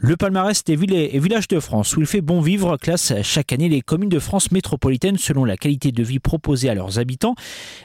Le palmarès des villes et villages de France, où il fait bon vivre, classe chaque année les communes de France métropolitaine selon la qualité de vie proposée à leurs habitants.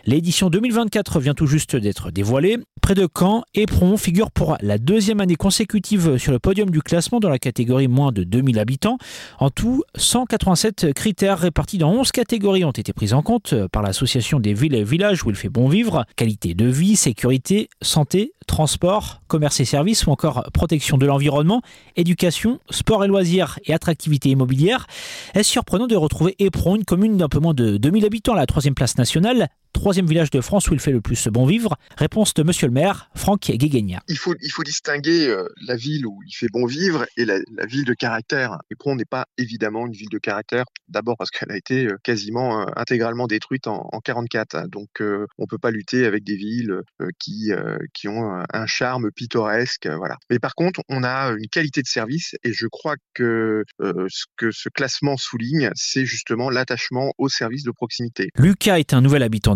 L'édition 2024 vient tout juste d'être dévoilée. Près de Caen, Éperon figure pour la deuxième année consécutive sur le podium du classement dans la catégorie moins de 2000 habitants. En tout, 187 critères répartis dans 11 catégories ont été pris en compte par l'association des villes et villages où il fait bon vivre. Qualité de vie, sécurité, santé, transport, commerce et services ou encore protection de l'environnement, éducation, sport et loisirs et attractivité immobilière. Est-ce surprenant de retrouver Éperon, une commune d'un peu moins de 2000 habitants à la troisième place nationale? Troisième village de France où il fait le plus bon vivre Réponse de monsieur le maire, Franck Guéguegna. Il faut, il faut distinguer euh, la ville où il fait bon vivre et la, ville de caractère. Éperon n'est pas évidemment une ville de caractère, d'abord parce qu'elle a été euh, quasiment euh, intégralement détruite en, en 44. Donc on peut pas lutter avec des villes qui, qui ont un charme pittoresque. Voilà. Mais par contre, on a une qualité de service et je crois que ce que ce classement souligne, c'est justement l'attachement au service de proximité. Lucas est un nouvel habitant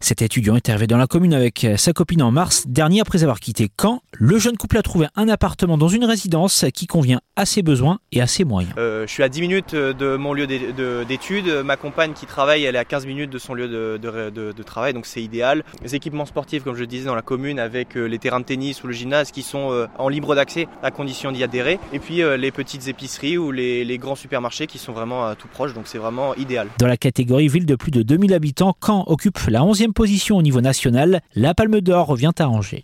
Cet étudiant est arrivé dans la commune avec sa copine en mars dernier après avoir quitté Caen. Le jeune couple a trouvé un appartement dans une résidence qui convient à ses besoins et à ses moyens. Euh, je suis à 10 minutes de mon lieu d'études. Ma compagne qui travaille, elle est à 15 minutes de son lieu de, travail, donc c'est idéal. Les équipements sportifs, comme je disais, dans la commune avec euh, les terrains de tennis ou le gymnase qui sont euh, en libre d'accès à condition d'y adhérer. Et puis les petites épiceries ou les, les grands supermarchés qui sont vraiment tout proches, donc c'est vraiment idéal. Dans la catégorie ville de plus de 2000 habitants, Caen la 11e position au niveau national. La Palme d'Or revient à Angers.